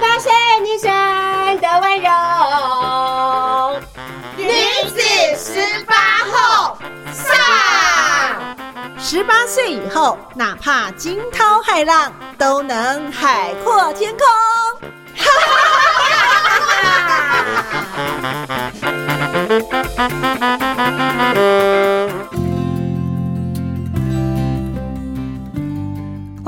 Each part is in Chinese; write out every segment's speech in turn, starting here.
十八岁女生的温柔，女子十八后上。十八岁以后，哪怕惊涛骇浪，都能海阔天空。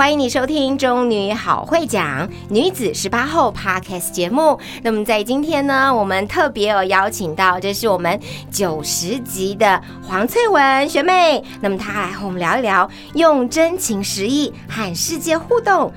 欢迎你收听《中女好会讲女子十八后》Podcast 节目。那么在今天呢，我们特别有邀请到，这是我们九十级的黄翠文学妹。那么她来和我们聊一聊，用真情实意和世界互动。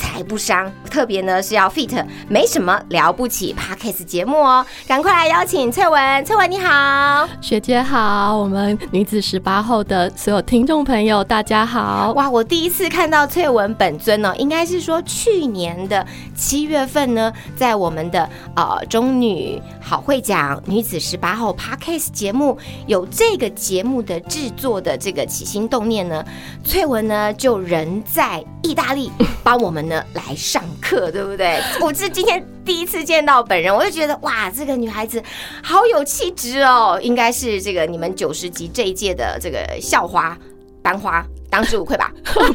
才不伤，特别呢是要 fit，没什么了不起。Podcast 节目哦，赶快来邀请翠文，翠文你好，学姐好，我们女子十八后的所有听众朋友大家好。哇，我第一次看到翠文本尊呢，应该是说去年的七月份呢，在我们的呃中女好会讲女子十八后 Podcast 节目有这个节目的制作的这个起心动念呢，翠文呢就人在意大利帮我们。呢来上课，对不对？我是今天第一次见到本人，我就觉得哇，这个女孩子好有气质哦，应该是这个你们九十级这一届的这个校花班花。当之无愧吧？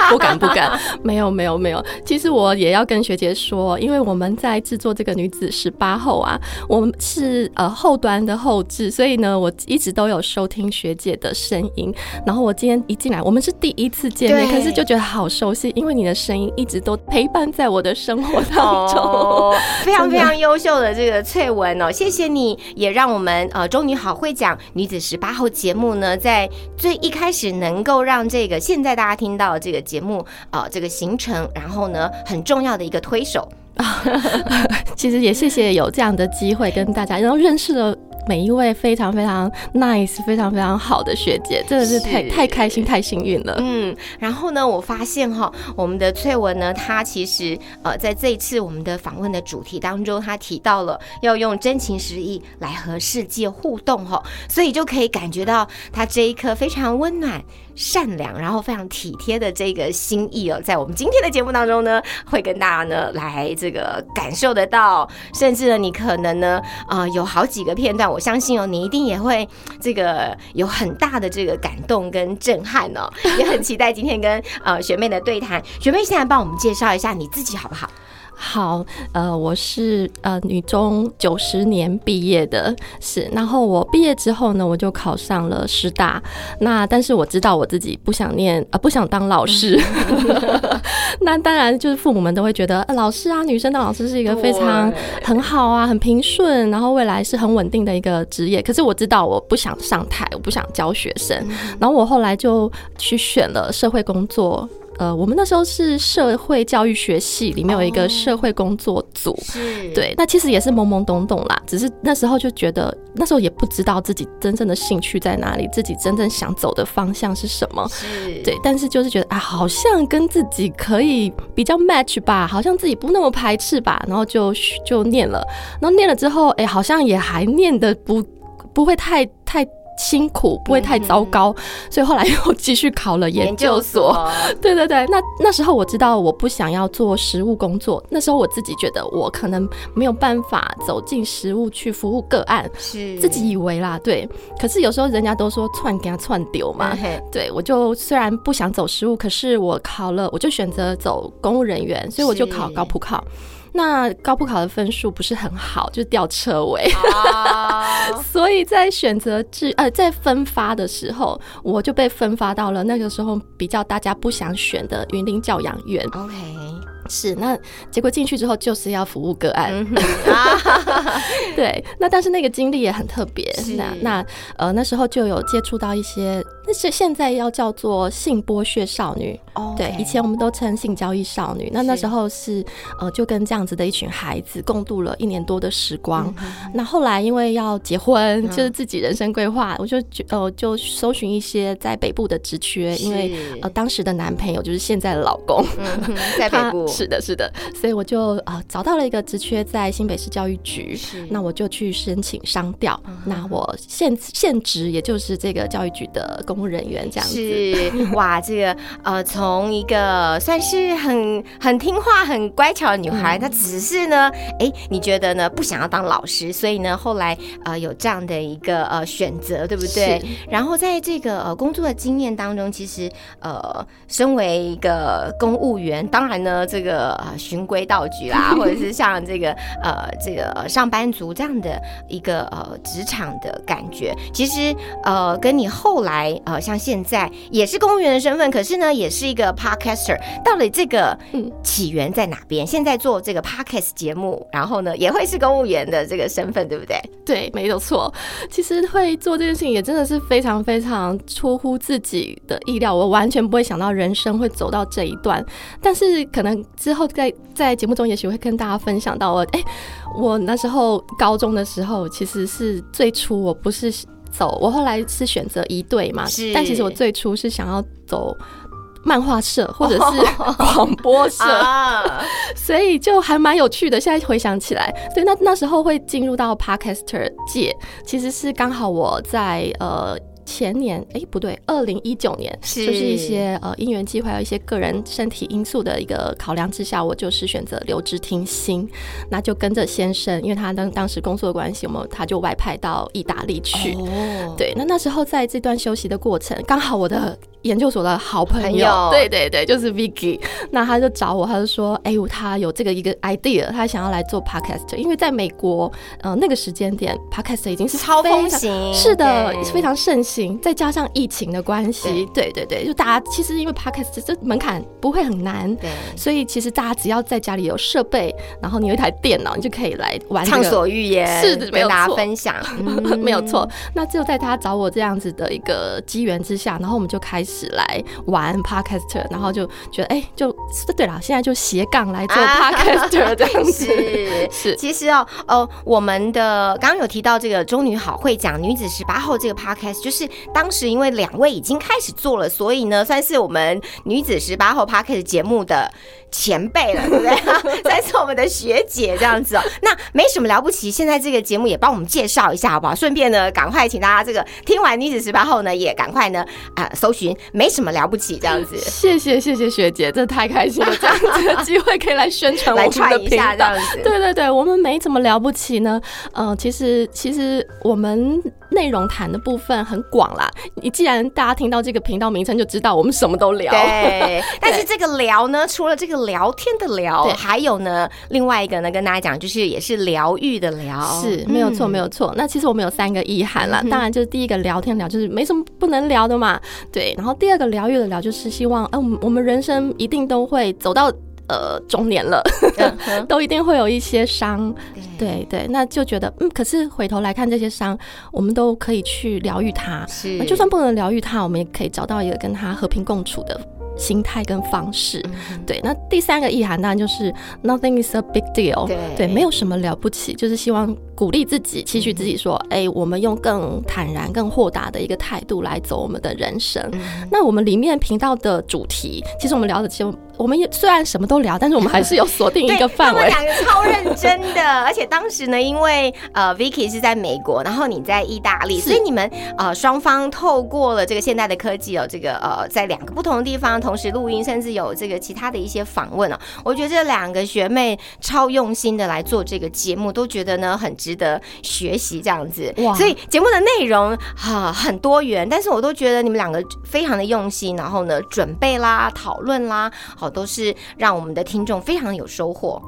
不 敢不敢，没有没有没有。其实我也要跟学姐说，因为我们在制作这个女子十八后啊，我们是呃后端的后置，所以呢，我一直都有收听学姐的声音。然后我今天一进来，我们是第一次见面，可是就觉得好熟悉，因为你的声音一直都陪伴在我的生活当中。非常非常优秀的这个翠文哦，谢谢你也让我们呃中女好会讲女子十八后节目呢，在最一开始能够让这个现在大家听到这个节目，啊，这个行程，然后呢，很重要的一个推手，其实也谢谢有这样的机会跟大家，然后认识了。每一位非常非常 nice、非常非常好的学姐，真的是太太开心、太幸运了。嗯，然后呢，我发现哈，我们的翠文呢，她其实呃，在这一次我们的访问的主题当中，她提到了要用真情实意来和世界互动哈，所以就可以感觉到她这一颗非常温暖、善良，然后非常体贴的这个心意哦，在我们今天的节目当中呢，会跟大家呢来这个感受得到，甚至呢，你可能呢，呃，有好几个片段。我相信哦，你一定也会这个有很大的这个感动跟震撼哦，也很期待今天跟呃学妹的对谈。学妹现在帮我们介绍一下你自己好不好？好，呃，我是呃女中九十年毕业的，是，然后我毕业之后呢，我就考上了师大，那但是我知道我自己不想念，呃，不想当老师，那当然就是父母们都会觉得，呃老师啊，女生当老师是一个非常很好啊，很平顺，然后未来是很稳定的一个职业，可是我知道我不想上台，我不想教学生，然后我后来就去选了社会工作。呃，我们那时候是社会教育学系，里面有一个社会工作组，对，那其实也是懵懵懂懂啦，只是那时候就觉得，那时候也不知道自己真正的兴趣在哪里，自己真正想走的方向是什么，对，但是就是觉得啊，好像跟自己可以比较 match 吧，好像自己不那么排斥吧，然后就就念了，然后念了之后，哎，好像也还念的不不会太太。辛苦不会太糟糕，所以后来又继续考了研究所。对对对，那那时候我知道我不想要做实务工作，那时候我自己觉得我可能没有办法走进实务去服务个案，是自己以为啦。对，可是有时候人家都说串给他串丢嘛。对，我就虽然不想走实务，可是我考了，我就选择走公务人员，所以我就考高普考。那高普考的分数不是很好，就掉车尾，所以在选择制呃在分发的时候，我就被分发到了那个时候比较大家不想选的云林教养院。OK，是那结果进去之后就是要服务个案，对，那但是那个经历也很特别。那那呃那时候就有接触到一些。那是现在要叫做性剥削少女，对，以前我们都称性交易少女。那那时候是呃，就跟这样子的一群孩子共度了一年多的时光。那后来因为要结婚，就是自己人生规划，我就呃就搜寻一些在北部的职缺，因为呃当时的男朋友就是现在的老公在北部，是的，是的，所以我就呃找到了一个职缺在新北市教育局，那我就去申请商调。那我现现职也就是这个教育局的工。公务人员这样子。是哇，这个呃，从一个算是很很听话、很乖巧的女孩，她只是呢，哎，你觉得呢？不想要当老师，所以呢，后来呃有这样的一个呃选择，对不对？然后在这个呃工作的经验当中，其实呃，身为一个公务员，当然呢，这个呃循规蹈矩啦，或者是像这个呃这个上班族这样的一个呃职场的感觉，其实呃跟你后来呃像现在也是公务员的身份，可是呢也是一个 podcaster，到底这个起源在哪边？现在做这个 podcast 节目，然后呢也会是公务员的这个身份，对不对？对，没有错。其实会做这件事情也真的是非常非常出乎自己的意料，我完全不会想到人生会走到这一段。但是可能之后在在节目中也许会跟大家分享到，我哎，我那时候高中的时候其实是最初我不是走，我后来是选择一队嘛，但其实我最初是想要走。漫画社或者是 广播社，所以就还蛮有趣的。现在回想起来，对，那那时候会进入到 podcaster 界，其实是刚好我在呃。前年哎不对，二零一九年就是一些呃因缘际会，有一些个人身体因素的一个考量之下，我就是选择留职停薪，那就跟着先生，因为他当当时工作的关系，我们他就外派到意大利去。对，那那时候在这段休息的过程，刚好我的研究所的好朋友，对对对，就是 Vicky，那他就找我，他就说，哎呦，他有这个一个 idea，他想要来做 podcast，因为在美国，呃那个时间点，podcast 已经是超风行，是的，非常盛行。再加上疫情的关系，对。对对，就大家其实因为 podcast 这门槛不会很难，对，所以其实大家只要在家里有设备，然后你有一台电脑，你就可以来玩畅所欲言，是的，没有大家分享，没有错。那只有在他找我这样子的一个机缘之下，然后我们就开始来玩 podcaster，然后就觉得哎，就对了，现在就斜杠来做 podcaster 这样子。是，其实哦哦，我们的刚刚有提到这个中女好会讲女子十八后这个 podcast，就是。当时因为两位已经开始做了，所以呢，算是我们女子十八号 p a r k e 节目的前辈了，对不对？算是我们的学姐这样子哦。那没什么了不起，现在这个节目也帮我们介绍一下，好不好？顺便呢，赶快请大家这个听完女子十八后呢，也赶快呢啊，搜寻没什么了不起这样子。谢谢谢谢学姐，真的太开心了，这样子的机会可以来宣传我们的频子。对对对，我们没怎么了不起呢。嗯，其实其实我们内容谈的部分很。广啦，你既然大家听到这个频道名称就知道我们什么都聊。对，但是这个聊呢，除了这个聊天的聊，还有呢，另外一个呢，跟大家讲，就是也是疗愈的聊，是没有错，没有错。那其实我们有三个意涵啦，当然就是第一个聊天聊，就是没什么不能聊的嘛，对。然后第二个疗愈的聊，就是希望，嗯，我们人生一定都会走到。呃，中年了，都一定会有一些伤，对对，那就觉得嗯，可是回头来看这些伤，我们都可以去疗愈它。是，就算不能疗愈它，我们也可以找到一个跟他和平共处的心态跟方式。对，那第三个意涵当然就是 nothing is a big deal，对，没有什么了不起，就是希望鼓励自己，期许自己说，哎，我们用更坦然、更豁达的一个态度来走我们的人生。那我们里面频道的主题，其实我们聊的其实。我们也虽然什么都聊，但是我们还是有锁定一个范围。他们两个超认真的，而且当时呢，因为呃，Vicky 是在美国，然后你在意大利，所以你们呃双方透过了这个现代的科技哦，这个呃在两个不同的地方同时录音，甚至有这个其他的一些访问哦。我觉得这两个学妹超用心的来做这个节目，都觉得呢很值得学习这样子。哇！所以节目的内容哈很多元，但是我都觉得你们两个非常的用心，然后呢准备啦、讨论啦。都是让我们的听众非常有收获。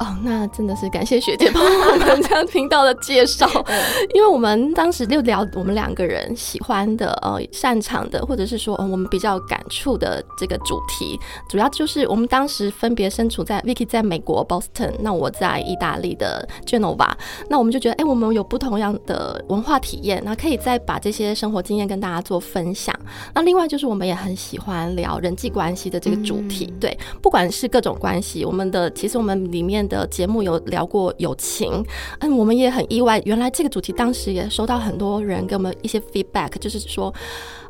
哦，那真的是感谢学姐帮我们这样频道的介绍，因为我们当时就聊我们两个人喜欢的、呃擅长的，或者是说我们比较感触的这个主题，主要就是我们当时分别身处在 Vicky 在美国 Boston，那我在意大利的 Genova，那我们就觉得，哎，我们有不同样的文化体验，那可以再把这些生活经验跟大家做分享。那另外就是我们也很喜欢聊人际关系的这个主题，对，不管是各种关系，我们的其实我们里面。的节目有聊过友情，嗯，我们也很意外，原来这个主题当时也收到很多人给我们一些 feedback，就是说，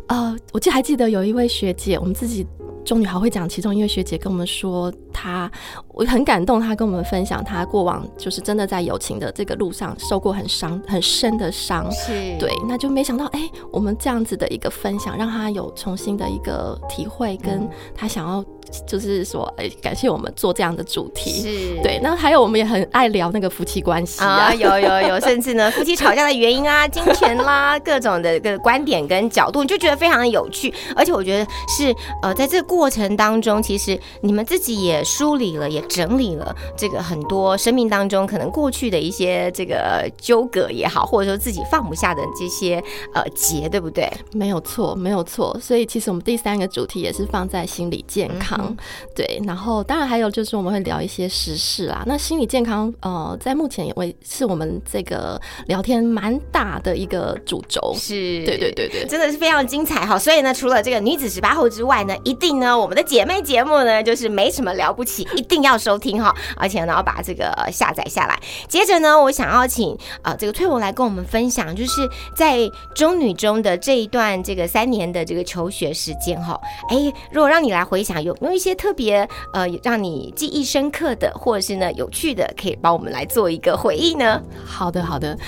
呃，我记得还记得有一位学姐，我们自己中女好会讲，其中一位学姐跟我们说。她，我很感动，她跟我们分享她过往就是真的在友情的这个路上受过很伤很深的伤，是对，那就没想到，哎、我们这样子的一个分享，让她有重新的一个体会，跟她想要就是说，哎、感谢我们做这样的主题。是，对，那还有我们也很爱聊那个夫妻关系啊啊，，有有有，甚至呢，夫妻吵架的原因啊、金钱啦，各种的个观点跟角度，你就觉得非常的有趣。而且我觉得是呃，在这个过程当中，其实你们自己也梳理了，也整理了这个很多生命当中可能过去的一些这个纠葛也好，或者说自己放不下的这些呃结，对不对？没有错，没有错。所以其实我们第三个主题也是放在心理健康，对。然后当然还有就是我们会聊一些时事啊。那心理健康，呃，在目前也会是我们这个聊天蛮大的一个主轴。是，对对对对。真的是非常精彩哈。所以呢，除了这个女子十八后之外呢，一定呢，我们的姐妹节目呢，就是没什么了不起，一定要收听哈。而且呢，要把这个呃下载下来。接着呢，我想要请呃这个退文来跟我们分享，就是在中女中的这一段这个三年的这个求学时间哈。哎，如果让你来回想，有没有一些特别呃让你记忆深刻的，或者是呢有趣的，可以帮我们来做一个回忆呢？好的，好的。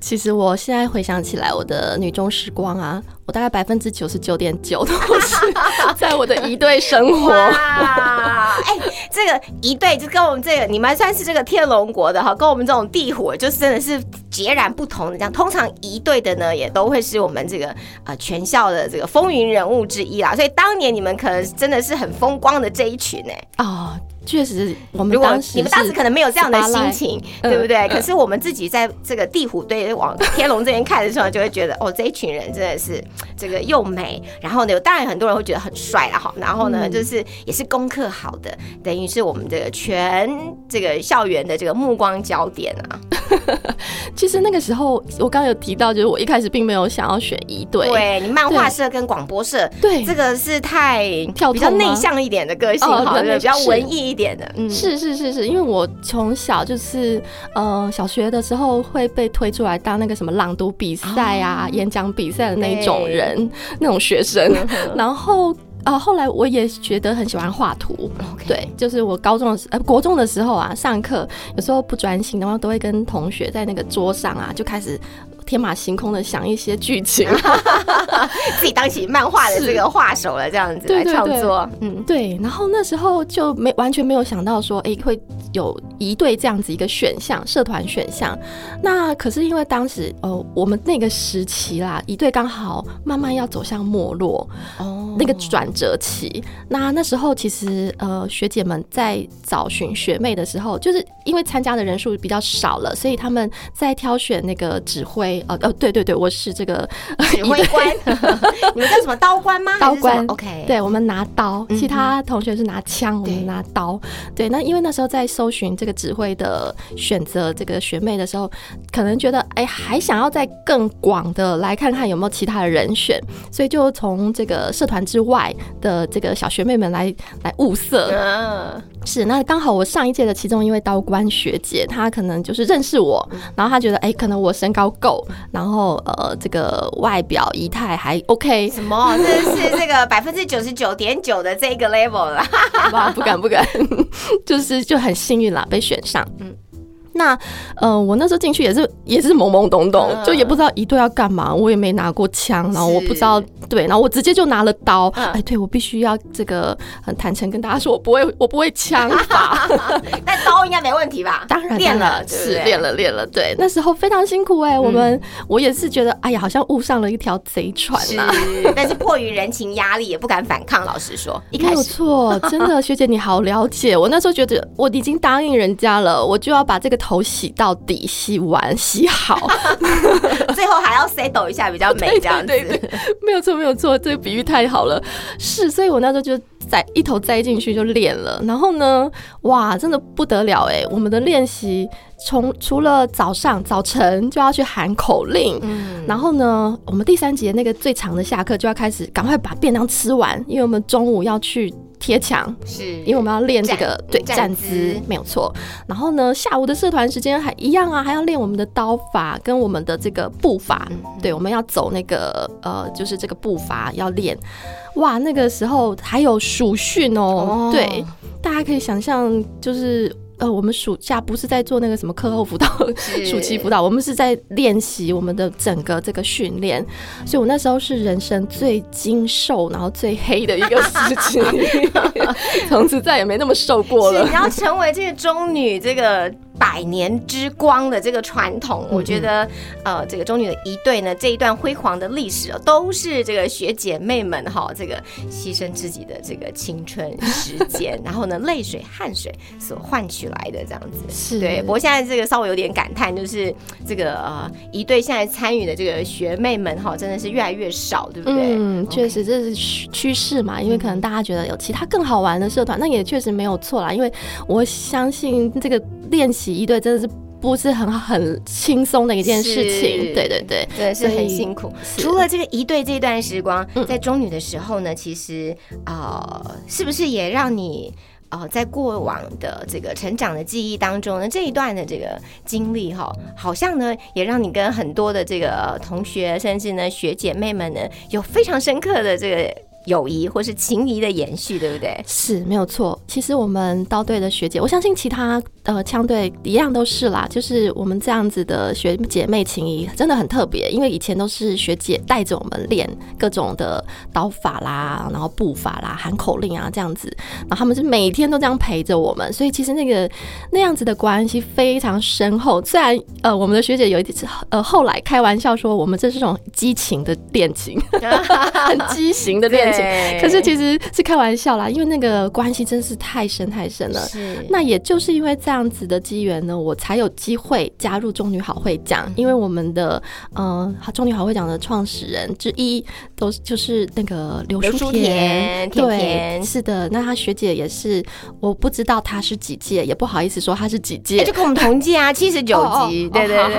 其实我现在回想起来，我的女中时光啊，我大概百分之九十九点九都是 在我的一队生活。哇，哎、这个一对就跟我们这个，你们算是这个天龙国的哈，跟我们这种地火就真的是截然不同的。这样，通常一对的呢，也都会是我们这个呃全校的这个风云人物之一啦。所以当年你们可能真的是很风光的这一群哎、哦，确实，我们当时你们当时可能没有这样的心情，嗯对不对？嗯可是我们自己在这个地虎队往天龙这边看的时候，就会觉得哦，这一群人真的是这个又美，然后呢，当然很多人会觉得很帅了，哈，然后呢，嗯就是也是功课好的，等于是我们这个全这个校园的这个目光焦点啊。那个时候，我刚刚有提到，就是我一开始并没有想要选一队，对你漫画社跟广播社。对。这个是太跳比较内向一点的个性哦哈，对，比较文艺一点的，嗯，是是是是，因为我从小就是呃小学的时候会被推出来当那个什么朗读比赛啊、演讲比赛的那种人，那种学生，然后。啊，后来我也觉得很喜欢画图对，就是我高中的时呃国中的时候啊，上课有时候不专心的话，都会跟同学在那个桌上啊就开始天马行空的想一些剧情，自己当起漫画的这个画手了，这样子来创作，嗯。对，然后那时候就没完全没有想到说，哎、会有一队这样子一个选项，社团选项。那可是因为当时，哦，我们那个时期啦，一队刚好慢慢要走向没落，哦那个转折期。那那时候其实，呃，学姐们在找寻学妹的时候，就是因为参加的人数比较少了，所以他们在挑选那个指挥，呃，呃，对对对，我是这个指挥官，你们叫什么刀官吗？刀官，OK，，对，我们拿刀，嗯其他同学是拿枪，我们拿刀。对，那因为那时候在搜寻这个指挥的选择这个学妹的时候，可能觉得哎，还想要再更广的来看看有没有其他的人选，所以就从这个社团之外的这个小学妹们来来物色。嗯，是，那刚好我上一届的其中一位刀官学姐，她可能就是认识我，然后她觉得哎，可能我身高够，然后呃这个外表仪态还 OK，什么？这是这个百分之九十九点九的这个 level 了，哇，不敢不敢，就是就很幸运啦，被选上。嗯。那呃，我那时候进去也是也是懵懵懂懂，嗯就也不知道一队要干嘛，我也没拿过枪，然后我不知道对，然后我直接就拿了刀。嗯哎，对我必须要这个很坦诚跟大家说，我不会我不会枪法，但刀应该没问题吧？当然练了，是练了练了，对，那时候非常辛苦哎、我们我也是觉得哎呀，好像误上了一条贼船是呐、但是迫于人情压力，也不敢反抗。老实说，一没有错，真的，学姐你好了解。我那时候觉得我已经答应人家了，我就要把这个头洗到底，洗完洗好。最后还要 settle 一下比较美，这样子。对对对没有错，没有错，这个比喻太好了。是，所以我那时候就栽一头栽进去就练了。然后呢，哇，真的不得了哎！我们的练习从除了早上早晨就要去喊口令，嗯，然后呢，我们第三节那个最长的下课就要开始赶快把便当吃完，因为我们中午要去。贴墙，是因为我们要练这个站对站姿站姿，没有错。然后呢，下午的社团时间还一样啊，还要练我们的刀法跟我们的这个步伐。嗯对，我们要走那个呃，就是这个步伐要练。哇，那个时候还有暑训哦，哦对，大家可以想象，就是呃，我们暑假不是在做那个什么课后辅导、暑期辅导，我们是在练习我们的整个这个训练。所以我那时候是人生最精瘦，然后最黑的一个时期，从此再也没那么瘦过了你。要成为这个中女这个百年之光的这个传统，我觉得呃，这个中女的一队呢，这一段辉煌的历史、哦，都是这个学姐妹们哈、这个牺牲自己的这个青春时间，然后呢，泪水汗水所换取来的这样子。是对，不过现在这个稍微有点感叹，就是这个呃一队现在参与的这个学妹们哈、真的是越来越少，对不对？嗯，确实这是趋趋势嘛，因为可能大家觉得有其他更好玩的社团，那也确实没有错啦。因为我相信这个练习一对真的是不是很很轻松的一件事情对，对对对，是很辛苦。除了这个一对这段时光，嗯在中女的时候呢，其实呃，是不是也让你？呃，在过往的这个成长的记忆当中呢，这一段的这个经历哈，好像呢也让你跟很多的这个呃同学，甚至呢学姐妹们呢，有非常深刻的这个友谊或是情谊的延续，对不对？是没有错。其实我们刀队的学姐，我相信其他呃枪队一样都是啦，就是我们这样子的学姐妹情谊真的很特别，因为以前都是学姐带着我们练各种的刀法啦，然后步法啦、喊口令啊这样子，然后他们是每天都这样陪着我们，所以其实那个那样子的关系非常深厚。虽然呃我们的学姐有一次呃后来开玩笑说我们这是种激情的恋情，很畸形的恋情。可是其实是开玩笑啦，因为那个关系真是太深太深了。是那也就是因为这样子的机缘呢，我才有机会加入中女好会奖。因为我们的呃中女好会奖的创始人之一都是就是那个刘刘淑甜对，甜是的。那她学姐也是，我不知道她是几届，也不好意思说她是几届哎，就跟我们同届啊，七十九哦级，哦对对对，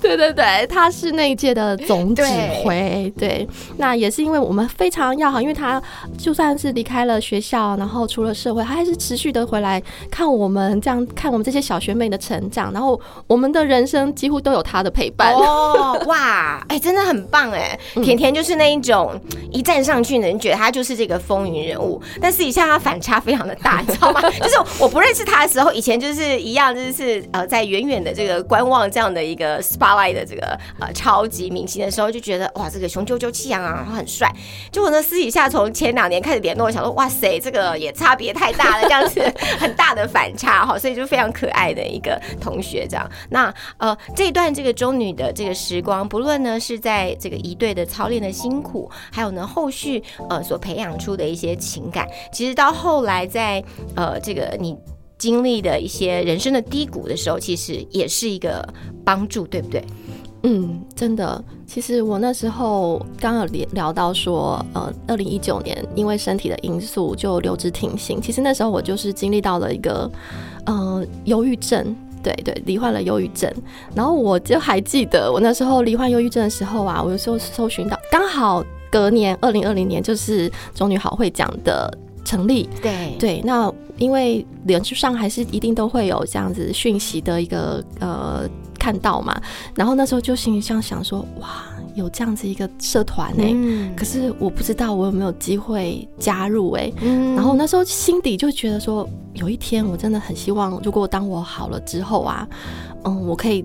对对对，他是那一届的总指挥，对，那也是因为我们非常要好，因为他就算是离开了学校，然后出了社会，他还是持续的回来看我们这样看我们这些小学妹的成长，然后我们的人生几乎都有他的陪伴。哦，哇，哎、真的很棒哎！嗯甜甜就是那一种一站上去呢，你觉得他就是这个风云人物，但私底下他反差非常的大，你知道吗？就是我不认识他的时候，以前就是一样，就是呃，在远远的这个观望这样的一个 spotlight 的这个呃超级明星的时候，就觉得哇，这个雄赳赳气昂昂，然后很帅。结果呢，私底下从前两年开始联络，我想说，哇塞，这个也差别太大了，这样子很大大的反差哈，所以就非常可爱的一个同学这样。那呃，这一段这个中女的这个时光，不论呢是在这个一队的操练的辛苦，还有呢后续呃所培养出的一些情感，其实到后来在呃这个你。经历的一些人生的低谷的时候，其实也是一个帮助，对不对？嗯，真的，其实我那时候刚刚有聊聊到说，呃，二零一九年因为身体的因素就留职停薪。其实那时候我就是经历到了一个，呃，忧郁症。对对，罹患了忧郁症，然后我就还记得我那时候罹患忧郁症的时候啊，我有时候搜寻到，刚好隔年二零二零年就是中女好会奖的成立，对对，那因为脸书上还是一定都会有这样子讯息的一个呃看到嘛，然后那时候就心里这样想说，哇，有这样子一个社团呢、嗯。可是我不知道我有没有机会加入哎、嗯。然后那时候心底就觉得说，有一天我真的很希望，如果当我好了之后啊，嗯，我可以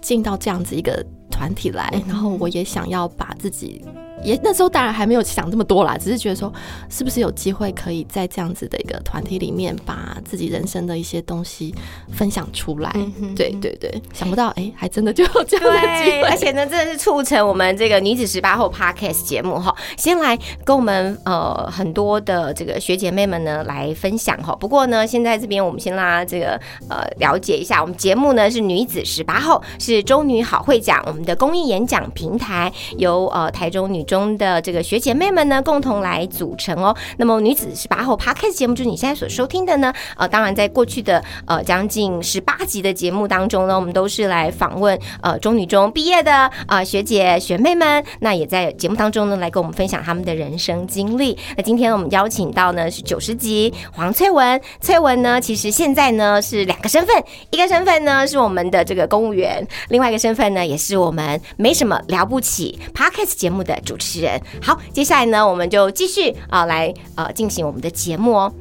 进到这样子一个团体来，嗯。然后我也想要把自己。也那时候当然还没有想这么多啦，只是觉得说，是不是有机会可以在这样子的一个团体里面，把自己人生的一些东西分享出来。嗯对对对，想不到哎、还真的就有这样的机对，会，而且呢，真的是促成我们这个女子十八后 podcast 节目哈，先来跟我们呃很多的这个学姐妹们呢来分享哈。不过呢，现在这边我们先拉这个呃了解一下，我们节目呢是女子十八后，是中女好会讲我们的公益演讲平台，由呃台中女中中的这个学姐妹们呢，共同来组成哦。那么女子十八后 Podcast 节目就是你现在所收听的呢，呃，当然在过去的呃将近十八集的节目当中呢，我们都是来访问呃中女中毕业的呃学姐学妹们，那也在节目当中呢来跟我们分享他们的人生经历。那今天我们邀请到呢是九十集黄翠文，翠文呢其实现在呢是两个身份，一个身份呢是我们的这个公务员，另外一个身份呢也是我们没什么了不起 Podcast 节目的主持诗人。好，接下来呢我们就继续啊、来呃进行我们的节目哦。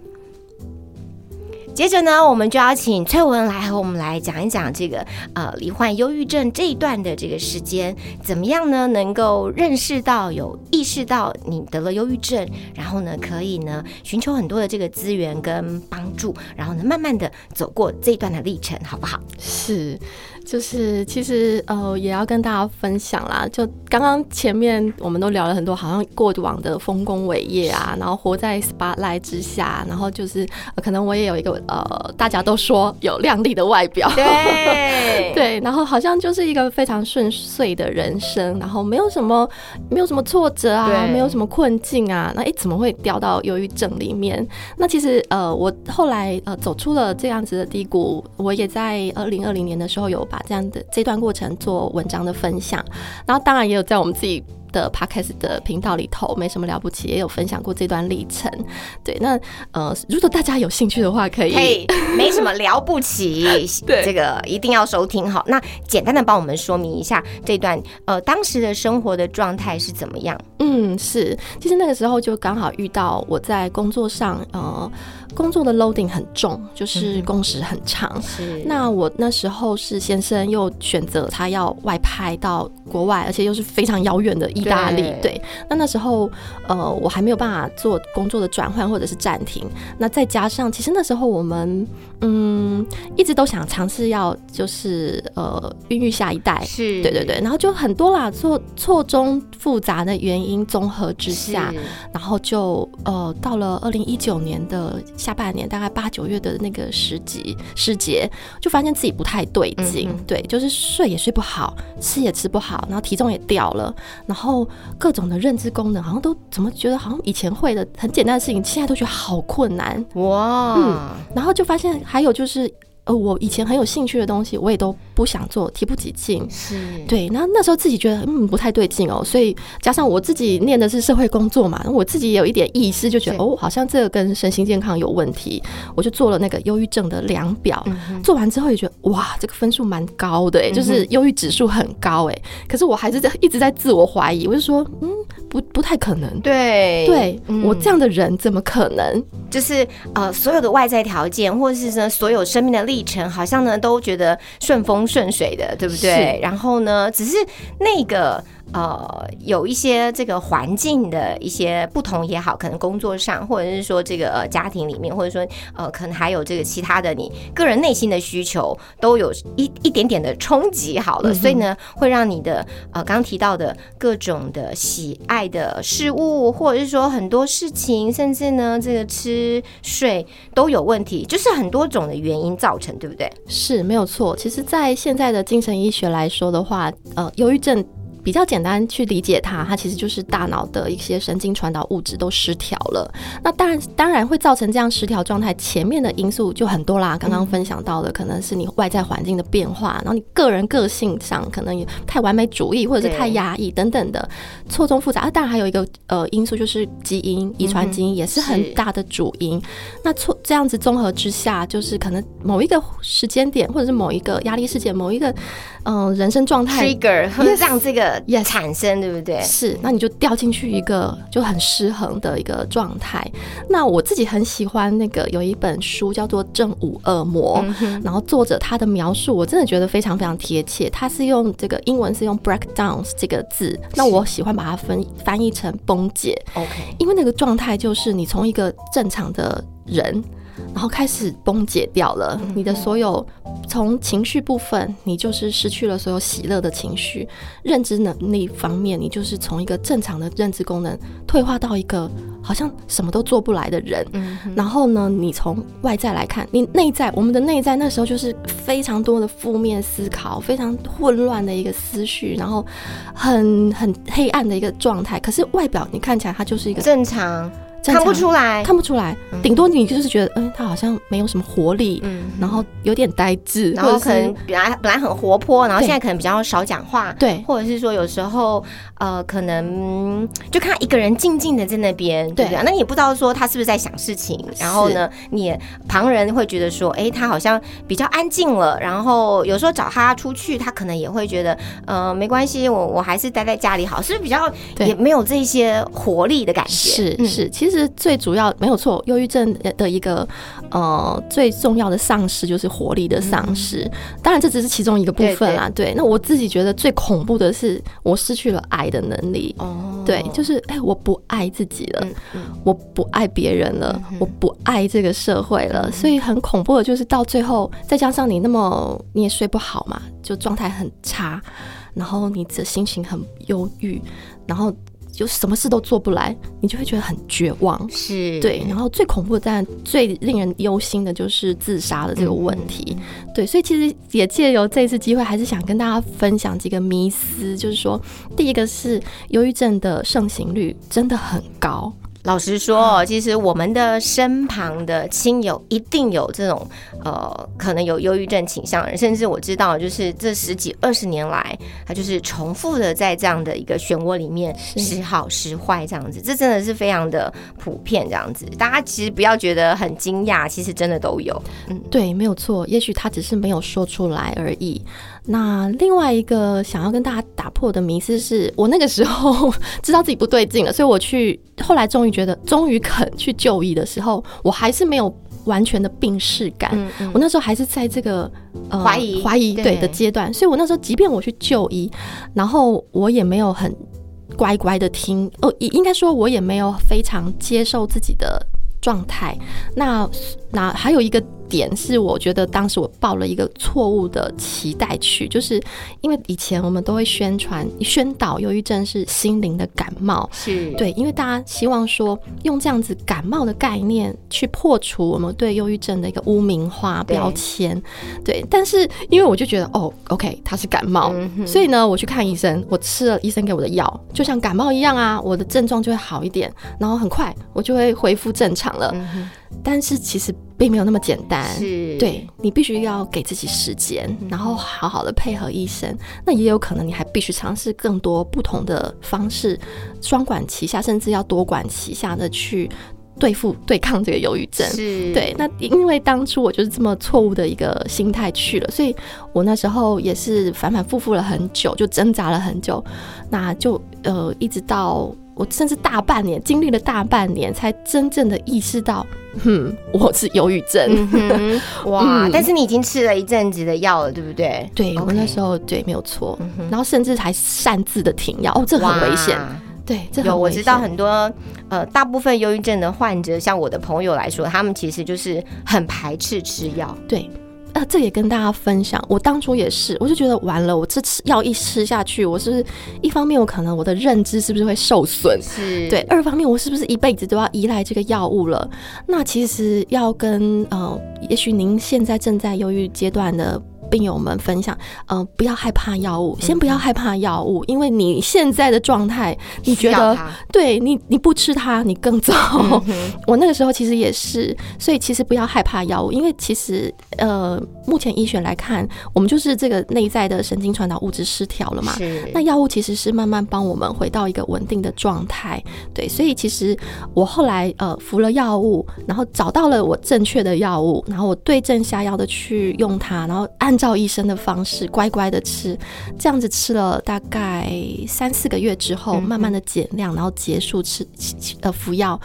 接着呢，我们就要请翠文来和我们来讲一讲这个呃罹患忧郁症这一段的这个时间，怎么样呢？能够认识到、有意识到你得了忧郁症，然后呢，可以呢寻求很多的这个资源跟帮助，然后呢，慢慢的走过这一段的历程，好不好？是，就是其实呃，也要跟大家分享啦。就刚刚前面我们都聊了很多，好像过往的丰功伟业啊，然后活在 spotlight 之下，然后就是、呃可能我也有一个呃，大家都说有靓丽的外表，对 对，然后好像就是一个非常顺遂的人生，然后没有什么没有什么挫折啊，没有什么困境啊，那哎怎么会掉到忧郁症里面？那其实呃，我后来呃走出了这样子的低谷，我也在二零二零年的时候有把这样的这段过程做文章的分享，然后当然也有在我们自己。的 podcast 的频道里头没什么了不起，也有分享过这段历程。对，那呃，如果大家有兴趣的话，可以 可以，没什么了不起，对这个一定要收听好。那简单的帮我们说明一下这段呃当时的生活的状态是怎么样？嗯，是，其实那个时候就刚好遇到我在工作上，呃，工作的 loading 很重，就是工时很长。是那我那时候是先生又选择他要外派到国外，而且又是非常遥远的意大利。对对，那那时候呃，我还没有办法做工作的转换或者是暂停。那再加上，其实那时候我们嗯一直都想尝试要就是呃孕育下一代。是，对对对，然后就很多啦，错错综复杂的原因综合之下，然后就呃到了二零一九年的下半年，大概八九月的那个时节时节，就发现自己不太对劲，对，就是睡也睡不好，吃也吃不好，然后体重也掉了，然后各种的认知功能好像都怎么觉得好像以前会的很简单的事情，现在都觉得好困难，哇，嗯然后就发现还有就是。呃，我以前很有兴趣的东西，我也都不想做，提不起劲。是，对，那那时候自己觉得嗯不太对劲哦，所以加上我自己念的是社会工作嘛，我自己也有一点意识，就觉得哦，好像这个跟身心健康有问题，我就做了那个忧郁症的量表，嗯做完之后也觉得哇，这个分数蛮高的哎，就是忧郁指数很高哎，可是我还是在一直在自我怀疑，我就说嗯不不太可能，对对、嗯我这样的人怎么可能？就是呃，所有的外在条件，或者是呢，所有生命的历程，好像呢都觉得顺风顺水的，对不对？然后呢，只是那个呃，有一些这个环境的一些不同也好，可能工作上，或者是说这个呃家庭里面，或者说呃，可能还有这个其他的你个人内心的需求，都有一一点点的冲击。好了，嗯所以呢，会让你的呃刚刚提到的各种的喜爱的事物，或者是说很多事情，甚至呢这个吃睡都有问题，就是很多种的原因造成，对不对？是没有错。其实，在现在的精神医学来说的话，呃，忧郁症。比较简单去理解它，它其实就是大脑的一些神经传导物质都失调了。那当然，当然会造成这样失调状态。前面的因素就很多啦，刚刚分享到的可能是你外在环境的变化，然后你个人个性上可能也太完美主义，或者是太压抑等等的错综复杂。啊，当然还有一个呃因素就是基因、遗传基因也是是很大的主因。那错这样子综合之下，就是可能某一个时间点，或者是某一个压力事件，某一个嗯、呃人生状态 trigger 会 让这个 Yes 产生，对不对？是，那你就掉进去一个就很失衡的一个状态。那我自己很喜欢那个有一本书叫做《正午恶魔》，嗯，然后作者他的描述我真的觉得非常非常贴切。他是用这个英文是用 breakdowns 这个字，那我喜欢把它分翻译成崩解。OK，因为那个状态就是你从一个正常的人，然后开始崩解掉了。你的所有从情绪部分，你就是失去了所有喜乐的情绪；认知能力方面，你就是从一个正常的认知功能退化到一个好像什么都做不来的人。然后呢，你从外在来看，你内在，我们的内在那时候就是非常多的负面思考，非常混乱的一个思绪，然后很很黑暗的一个状态。可是外表你看起来，它就是一个正常。看不出来，看不出来，顶多你就是觉得，嗯，他好像没有什么活力，嗯。然后有点呆滞，然后可能本来本来很活泼，然后现在可能比较少讲话，对。或者是说有时候呃，可能嗯就看一个人静静的在那边，对。不对？那你也不知道说他是不是在想事情，然后呢，你也旁人会觉得说，哎，他好像比较安静了，然后有时候找他出去，他可能也会觉得，呃，没关系，我我还是待在家里好，是不是比较对。也没有这些活力的感觉？嗯。是是，其实最主要没有错，忧郁症的一个呃最重要的丧失就是活力的丧失。当然，这只是其中一个部分啦。对，那我自己觉得最恐怖的是，我失去了爱的能力。哦，对，就是哎、我不爱自己了，嗯嗯我不爱别人了，我不爱这个社会嗯了，所以很恐怖的就是到最后，再加上你那么你也睡不好嘛，就状态很差，然后你的心情很忧郁，然后就什么事都做不来，你就会觉得很绝望。是，对，然后最恐怖的，但最令人忧心的就是自杀的这个问题。对，所以其实也借由这次机会，还是想跟大家分享几个迷思，就是说，第一个是忧郁症的盛行率真的很高。老实说，其实我们的身旁的亲友一定有这种呃，可能有忧郁症倾向的人，甚至我知道，就是这十几二十年来，他就是重复的在这样的一个漩涡里面时好时坏这样子，这真的是非常的普遍这样子。大家其实不要觉得很惊讶，其实真的都有。嗯对，没有错，也许他只是没有说出来而已。那另外一个想要跟大家打破的迷思是，我那个时候 知道自己不对劲了，所以我去后来终于觉得，终于肯去就医的时候，我还是没有完全的病逝感。嗯嗯我那时候还是在这个呃怀疑怀疑对对的阶段，所以我那时候即便我去就医，然后我也没有很乖乖的听，哦，应应该说我也没有非常接受自己的状态。那那还有一个点是，我觉得当时我抱了一个错误的期待去，就是因为以前我们都会宣传宣导忧郁症是心灵的感冒，是，对，因为大家希望说用这样子感冒的概念去破除我们对忧郁症的一个污名化标签，对。但是因为我就觉得哦，OK，它是感冒，嗯所以呢，我去看医生，我吃了医生给我的药，就像感冒一样啊，我的症状就会好一点，然后很快我就会恢复正常了。嗯但是其实并没有那么简单，是，对你必须要给自己时间，然后好好的配合医生。那也有可能你还必须尝试更多不同的方式，双管齐下，甚至要多管齐下的去对付对抗这个忧郁症。是，对，那因为当初我就是这么错误的一个心态去了，所以我那时候也是反反复复了很久，就挣扎了很久，那就呃一直到我甚至大半年，经历了大半年，才真正的意识到，嗯，我是忧郁症。哇！嗯但是你已经吃了一阵子的药了，对不对？对我那时候对没有错，嗯然后甚至还擅自的停药，哦，这很危险。哇对，这很有，我知道很多呃，大部分忧郁症的患者，像我的朋友来说，他们其实就是很排斥吃药。对。呃，这也跟大家分享，我当初也是，我就觉得完了，我这吃药一吃下去，我是不是一方面我可能我的认知是不是会受损？是对，二方面我是不是一辈子都要依赖这个药物了？那其实要跟呃，也许您现在正在忧郁阶段的。病友们分享，呃，不要害怕药物，先不要害怕药物，因为你现在的状态，你觉得对你，你不吃它，你更糟。嗯 我那个时候其实也是，所以其实不要害怕药物，因为其实呃，目前医学来看，我们就是这个内在的神经传导物质失调了嘛。那药物其实是慢慢帮我们回到一个稳定的状态，对，所以其实我后来呃服了药物，然后找到了我正确的药物，然后我对症下药的去用它，然后按照医生的方式乖乖的吃，这样子吃了大概三四个月之后，嗯慢慢的减量，然后结束吃呃服药，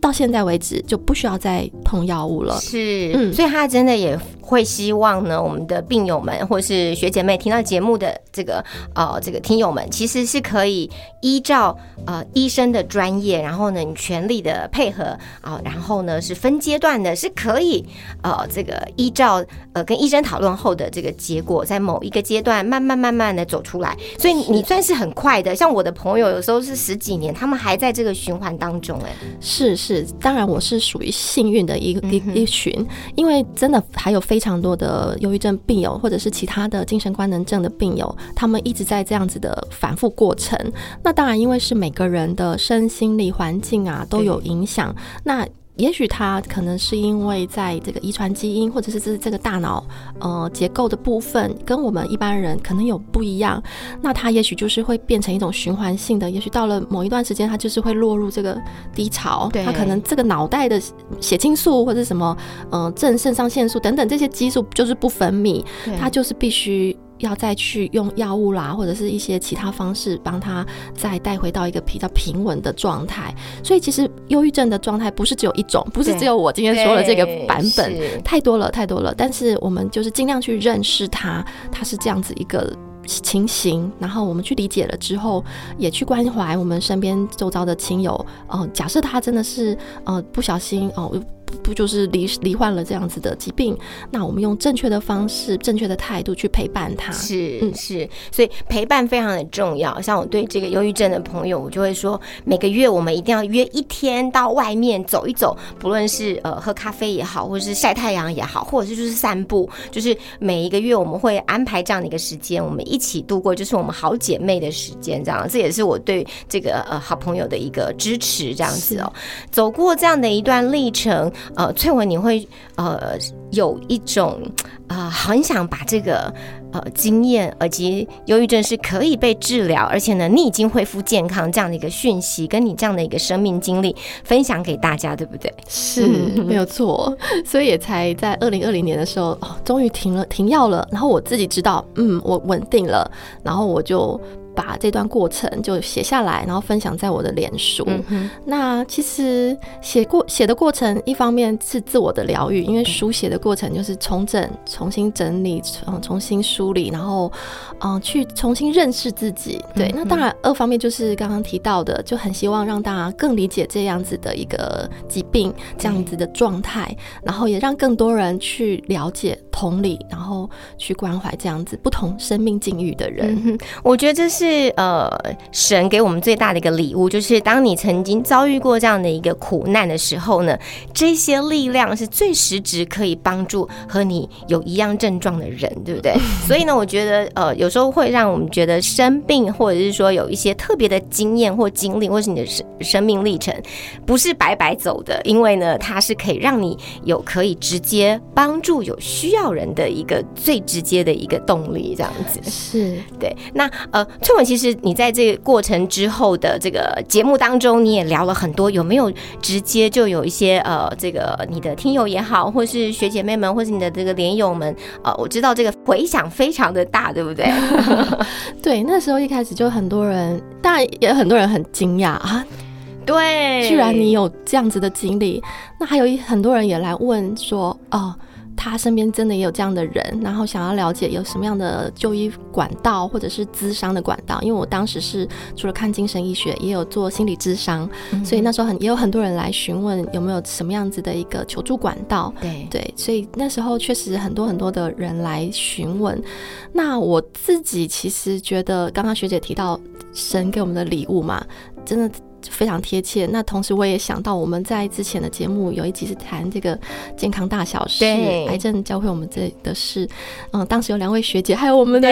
到现在为止就不需要再碰药物了。是，嗯所以他真的也会希望呢，我们的病友们或是学姐妹听到节目的这个呃这个听友们，其实是可以依照呃医生的专业，然后呢你全力的配合啊，然后呢是分阶段的，是可以呃这个依照呃跟医生讨论后的这个结果，在某一个阶段慢慢慢慢的走出来。所以你算是很快的，像我的朋友有时候是十几年，他们还在这个循环当中。哎，是是，当然我是属于幸运的一一一群，因为真的还有非常多的忧郁症病友，或者是其他的精神官能症的病友，他们一直在这样子的反复过程。那当然，因为是每个人的身心理环境啊都有影响。那也许他可能是因为在这个遗传基因，或者是这这个大脑呃结构的部分，跟我们一般人可能有不一样。那他也许就是会变成一种循环性的，也许到了某一段时间，他就是会落入这个低潮。他可能这个脑袋的血清素或者什么呃正肾上腺素等等这些激素就是不分泌，他就是必须。要再去用药物啦，或者是一些其他方式帮他再带回到一个比较平稳的状态。所以其实忧郁症的状态不是只有一种，不是只有我今天说的这个版本，太多了太多了。但是我们就是尽量去认识它，它是这样子一个情形，然后我们去理解了之后，也去关怀我们身边周遭的亲友。呃，假设他真的是呃不小心哦。不就是罹罹患了这样子的疾病？那我们用正确的方式、正确的态度去陪伴他。是，是，所以陪伴非常的重要。像我对这个忧郁症的朋友，我就会说，每个月我们一定要约一天到外面走一走，不论是呃喝咖啡也好，或者是晒太阳也好，或者是就是散步，就是每一个月我们会安排这样的一个时间，我们一起度过，就是我们好姐妹的时间。这样，这也是我对这个呃好朋友的一个支持。这样子哦，走过这样的一段历程。呃，翠文，你会呃有一种呃很想把这个呃经验，以及忧郁症是可以被治疗，而且呢，你已经恢复健康这样的一个讯息，跟你这样的一个生命经历分享给大家，对不对？是没有错，所以也才在二零二零年的时候，终于停了停药了。然后我自己知道，嗯，我稳定了，然后我就。把这段过程就写下来，然后分享在我的脸书。那其实写过写的过程，一方面是自我的疗愈，因为书写的过程就是重整、重新整理、重，重新梳理，然后嗯，去重新认识自己。对，那当然二方面就是刚刚提到的，就很希望让大家更理解这样子的一个疾病，这样子的状态，然后也让更多人去了解、同理，然后去关怀这样子不同生命境遇的人。我觉得这是。是呃，神给我们最大的一个礼物，就是当你曾经遭遇过这样的一个苦难的时候呢，这些力量是最实质可以帮助和你有一样症状的人，对不对？所以呢，我觉得呃，有时候会让我们觉得生病，或者是说有一些特别的经验或经历，或是你的生生命历程，不是白白走的，因为呢，它是可以让你有可以直接帮助有需要人的一个最直接的一个动力，这样子是对。那呃，春。其实你在这个过程之后的这个节目当中，你也聊了很多，有没有直接就有一些呃，这个你的听友也好，或是学姐妹们，或是你的这个连友们，呃，我知道这个回响非常的大，对不对？对，那时候一开始就很多人，当然也很多人很惊讶啊，对，居然你有这样子的经历，那还有一很多人也来问说，哦。他身边真的也有这样的人，然后想要了解有什么样的就医管道或者是咨商的管道。因为我当时是除了看精神医学，也有做心理咨商，所以那时候很也有很多人来询问有没有什么样子的一个求助管道。对对，所以那时候确实很多很多的人来询问。那我自己其实觉得，刚刚学姐提到神给我们的礼物嘛，真的。非常贴切。那同时，我也想到我们在之前的节目有一集是谈这个健康大小事，癌症教会我们这的事。嗯，当时有两位学姐，还有我们的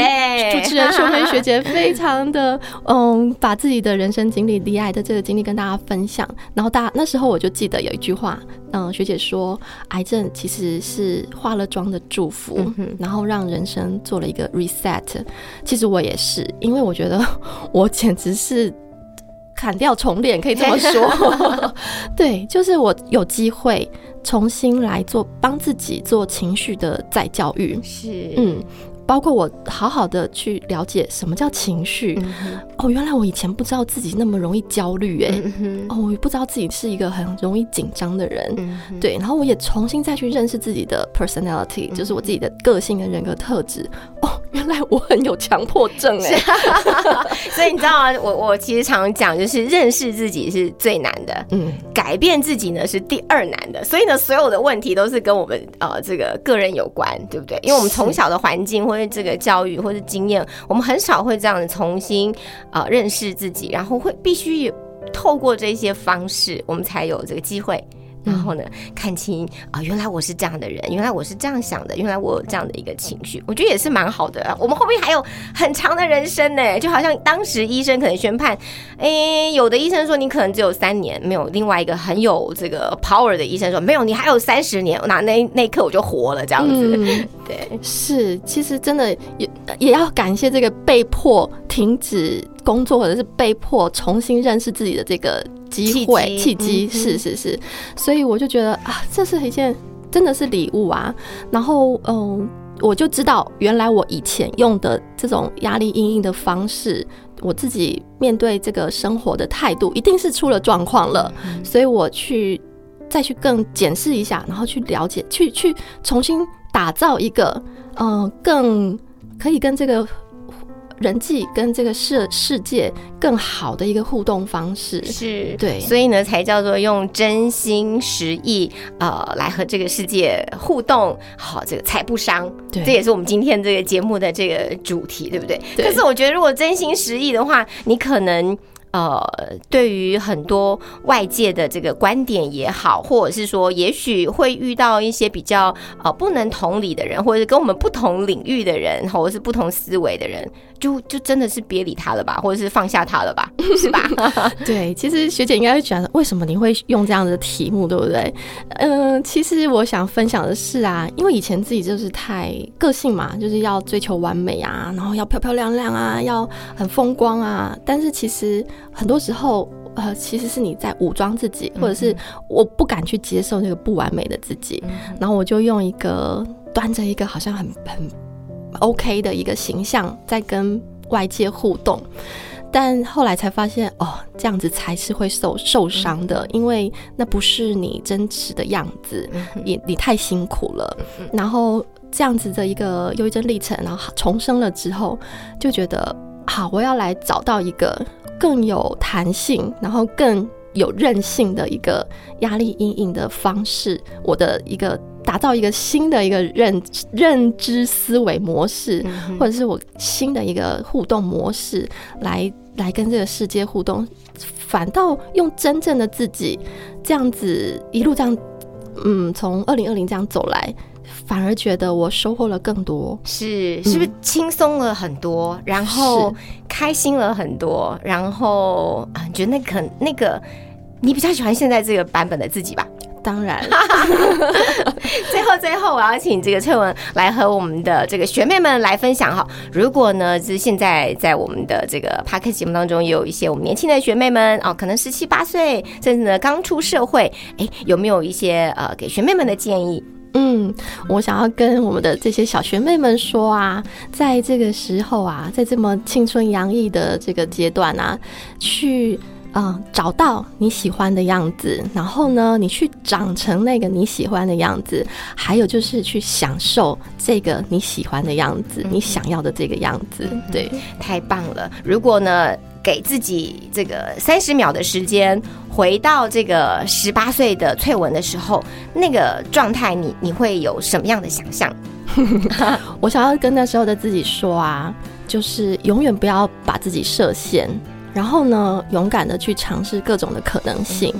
主持人秀慧学姐，非常的 嗯，把自己的人生经历、离癌的这个经历跟大家分享。然后大那时候我就记得有一句话，嗯，学姐说，癌症其实是化了妆的祝福，然后让人生做了一个 reset。其实我也是，因为我觉得 我简直是。砍掉重练，可以这么 说。对，就是我有机会重新来做，帮自己做情绪的再教育。是，嗯，包括我好好的去了解什么叫情绪。哦，原来我以前不知道自己那么容易焦虑，哎，哦，我不知道自己是一个很容易紧张的人，对。然后我也重新再去认识自己的 personality，就是我自己的个性跟人格特质。哦，原来我很有强迫症，哎。所以你知道吗？我我其实常讲，就是认识自己是最难的，嗯，改变自己呢是第二难的。所以呢，所有的问题都是跟我们呃这个个人有关，对不对？因为我们从小的环境或因为这个教育或者经验，我们很少会这样子重新啊认识自己，然后会必须透过这些方式，我们才有这个机会。然后呢，看清啊，原来我是这样的人，原来我是这样想的，原来我有这样的一个情绪，我觉得也是蛮好的。我们后面还有很长的人生呢，就好像当时医生可能宣判，诶，有的医生说你可能只有三年，没有另外一个很有这个 power 的医生说没有，你还有三十年，那那那一刻我就活了，这样子。对，是，其实真的也也要感谢这个被迫停止工作，或者是被迫重新认识自己的这个。机会契机是是是，所以我就觉得啊，这是一件真的是礼物啊。然后嗯，我就知道原来我以前用的这种压力阴影的方式，我自己面对这个生活的态度一定是出了状况了。所以我去再去更检视一下，然后去了解，去去重新打造一个嗯更可以跟这个。人际跟这个世世界更好的一个互动方式是对，所以呢才叫做用真心实意呃来和这个世界互动，好这个才不伤。对，这也是我们今天这个节目的这个主题，对不对？可是我觉得如果真心实意的话，你可能。呃，对于很多外界的这个观点也好，或者是说，也许会遇到一些比较呃不能同理的人，或者是跟我们不同领域的人，或者是不同思维的人，就就真的是别理他了吧，或者是放下他了吧，是吧？对，其实学姐应该会觉得，为什么你会用这样的题目，对不对？嗯，其实我想分享的是啊，因为以前自己就是太个性嘛，就是要追求完美啊，然后要漂漂亮亮啊，要很风光啊，但是其实。很多时候，呃，其实是你在武装自己，或者是我不敢去接受那个不完美的自己，然后我就用一个端着一个好像很很 OK 的一个形象在跟外界互动，但后来才发现，哦，这样子才是会受受伤的，因为那不是你真实的样子，你你太辛苦了，然后这样子的一个忧郁症历程，然后重生了之后，就觉得好，我要来找到一个。更有弹性，然后更有韧性的一个压力阴影的方式，我的一个打造一个新的一个认认知思维模式，或者是我新的一个互动模式，来来跟这个世界互动，反倒用真正的自己这样子一路这样，嗯，从二零二零这样走来。反而觉得我收获了更多，是是不是轻松了很多，然后开心了很多，然后啊，觉得那可那个你比较喜欢现在这个版本的自己吧？当然。最后最后，我要请这个翠文来和我们的这个学妹们来分享哈。如果呢，是现在在我们的这个 p a r k 节目当中，有一些我们年轻的学妹们哦，可能十七八岁，甚至呢刚出社会，哎，有没有一些呃给学妹们的建议？嗯，我想要跟我们的这些小学妹们说啊，在这个时候啊，在这么青春洋溢的这个阶段啊，去啊找到你喜欢的样子，然后呢，你去长成那个你喜欢的样子，还有就是去享受这个你喜欢的样子，你想要的这个样子，对，太棒了。如果呢？给自己这个三十秒的时间，回到这个十八岁的翠文的时候，那个状态，你你会有什么样的想象？我想要跟那时候的自己说啊，就是永远不要把自己设限，然后呢，勇敢的去尝试各种的可能性。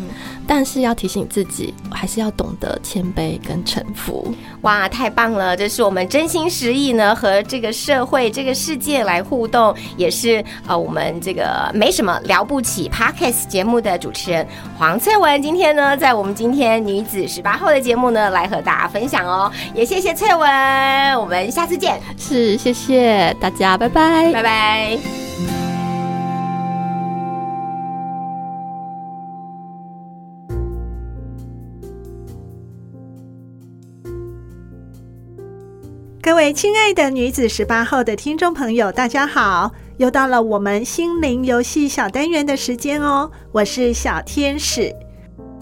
但是要提醒自己，还是要懂得谦卑跟臣服。哇，太棒了！这是我们真心实意呢，和这个社会、这个世界来互动，也是呃，我们这个没什么了不起 Podcast 节目的主持人黄翠文。今天呢，在我们今天女子十八号的节目呢，来和大家分享哦。也谢谢翠文，我们下次见。是，谢谢大家，拜拜，拜拜。各位亲爱的女子十八号的听众朋友，大家好！又到了我们心灵游戏小单元的时间哦，我是小天使。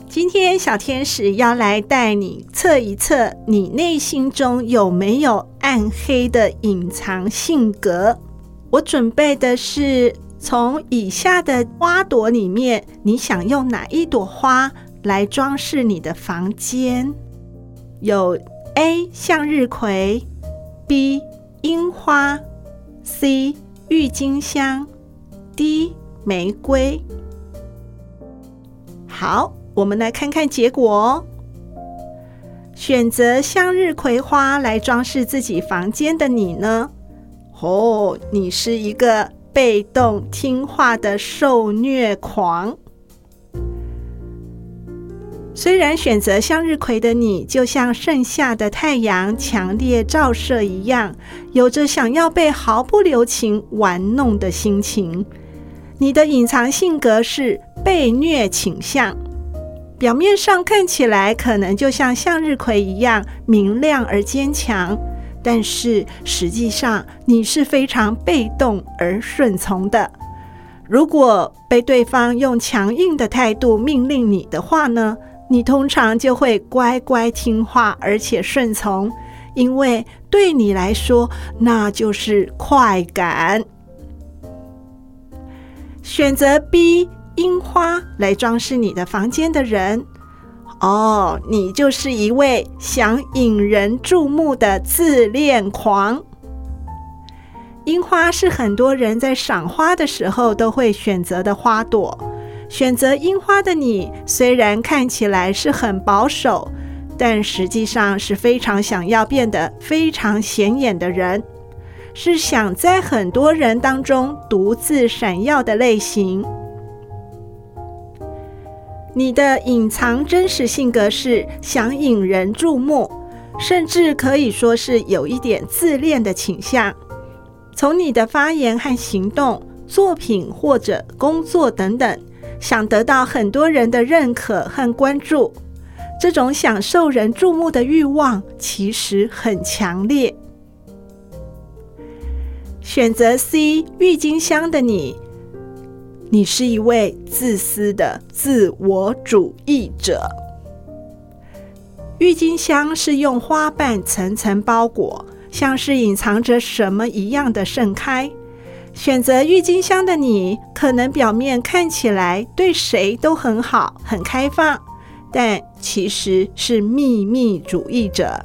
今天小天使要来带你测一测，你内心中有没有暗黑的隐藏性格？我准备的是从以下的花朵里面，你想用哪一朵花来装饰你的房间？有 A 向日葵。B 樱花，C 郁金香，D 玫瑰。好，我们来看看结果。选择向日葵花来装饰自己房间的你呢？哦，你是一个被动听话的受虐狂。虽然选择向日葵的你，就像盛夏的太阳强烈照射一样，有着想要被毫不留情玩弄的心情。你的隐藏性格是被虐倾向，表面上看起来可能就像向日葵一样明亮而坚强，但是实际上你是非常被动而顺从的。如果被对方用强硬的态度命令你的话呢？你通常就会乖乖听话，而且顺从，因为对你来说那就是快感。选择 B 樱花来装饰你的房间的人，哦，你就是一位想引人注目的自恋狂。樱花是很多人在赏花的时候都会选择的花朵。选择樱花的你，虽然看起来是很保守，但实际上是非常想要变得非常显眼的人，是想在很多人当中独自闪耀的类型。你的隐藏真实性格是想引人注目，甚至可以说是有一点自恋的倾向。从你的发言和行动、作品或者工作等等。想得到很多人的认可和关注，这种想受人注目的欲望其实很强烈。选择 C 郁金香的你，你是一位自私的自我主义者。郁金香是用花瓣层层包裹，像是隐藏着什么一样的盛开。选择郁金香的你，可能表面看起来对谁都很好、很开放，但其实是秘密主义者，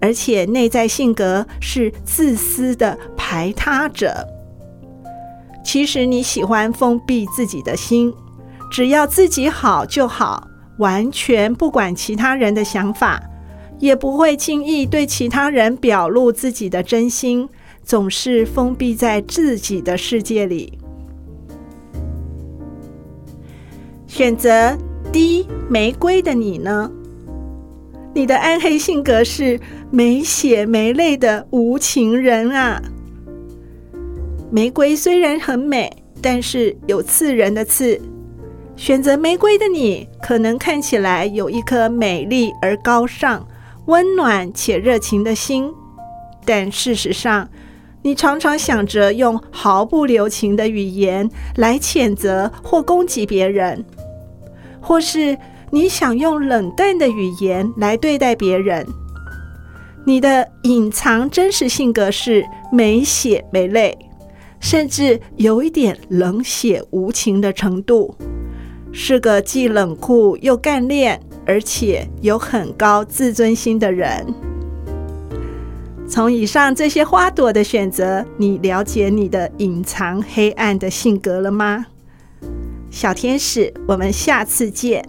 而且内在性格是自私的排他者。其实你喜欢封闭自己的心，只要自己好就好，完全不管其他人的想法，也不会轻易对其他人表露自己的真心。总是封闭在自己的世界里。选择 D 玫瑰的你呢？你的暗黑性格是没血没泪的无情人啊！玫瑰虽然很美，但是有刺人的刺。选择玫瑰的你，可能看起来有一颗美丽而高尚、温暖且热情的心，但事实上。你常常想着用毫不留情的语言来谴责或攻击别人，或是你想用冷淡的语言来对待别人。你的隐藏真实性格是没血没泪，甚至有一点冷血无情的程度，是个既冷酷又干练，而且有很高自尊心的人。从以上这些花朵的选择，你了解你的隐藏黑暗的性格了吗？小天使，我们下次见。